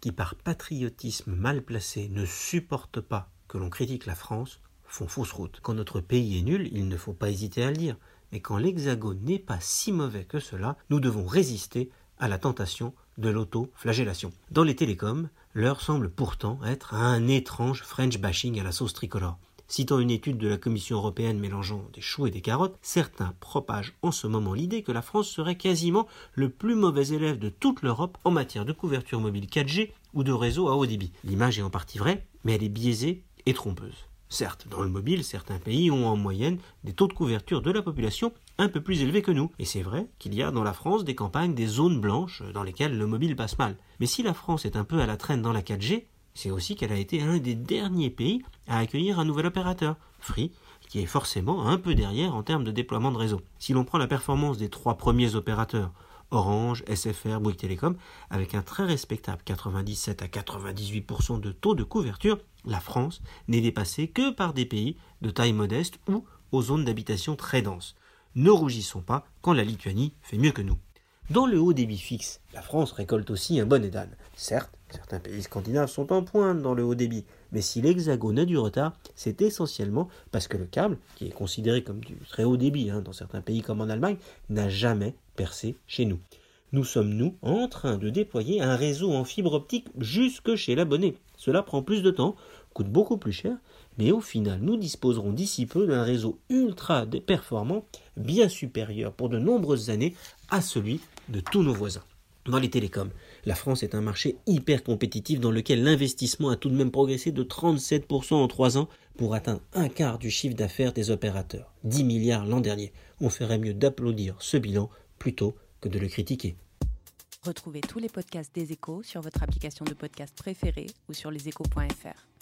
qui par patriotisme mal placé ne supportent pas que l'on critique la France font fausse route. Quand notre pays est nul, il ne faut pas hésiter à le dire, mais quand l'Hexagone n'est pas si mauvais que cela, nous devons résister à la tentation de l'auto-flagellation. Dans les télécoms, l'heure semble pourtant être un étrange French bashing à la sauce tricolore. Citant une étude de la Commission européenne mélangeant des choux et des carottes, certains propagent en ce moment l'idée que la France serait quasiment le plus mauvais élève de toute l'Europe en matière de couverture mobile 4G ou de réseau à haut débit. L'image est en partie vraie, mais elle est biaisée et trompeuse. Certes, dans le mobile, certains pays ont en moyenne des taux de couverture de la population un peu plus élevés que nous. Et c'est vrai qu'il y a dans la France des campagnes, des zones blanches dans lesquelles le mobile passe mal. Mais si la France est un peu à la traîne dans la 4G, c'est aussi qu'elle a été un des derniers pays à accueillir un nouvel opérateur, Free, qui est forcément un peu derrière en termes de déploiement de réseau. Si l'on prend la performance des trois premiers opérateurs, Orange, SFR, Bouygues Télécom, avec un très respectable 97 à 98% de taux de couverture, la France n'est dépassée que par des pays de taille modeste ou aux zones d'habitation très denses. Ne rougissons pas quand la Lituanie fait mieux que nous. Dans le haut débit fixe, la France récolte aussi un bon d'âne. Certes, certains pays scandinaves sont en pointe dans le haut débit, mais si l'Hexagone a du retard, c'est essentiellement parce que le câble, qui est considéré comme du très haut débit hein, dans certains pays comme en Allemagne, n'a jamais percé chez nous. Nous sommes, nous, en train de déployer un réseau en fibre optique jusque chez l'abonné. Cela prend plus de temps, coûte beaucoup plus cher, mais au final, nous disposerons d'ici peu d'un réseau ultra performant, bien supérieur pour de nombreuses années à celui de tous nos voisins. Dans les télécoms, la France est un marché hyper compétitif dans lequel l'investissement a tout de même progressé de 37% en 3 ans pour atteindre un quart du chiffre d'affaires des opérateurs. 10 milliards l'an dernier. On ferait mieux d'applaudir ce bilan plutôt que de le critiquer. Retrouvez tous les podcasts des échos sur votre application de podcast préférée ou sur leséchos.fr.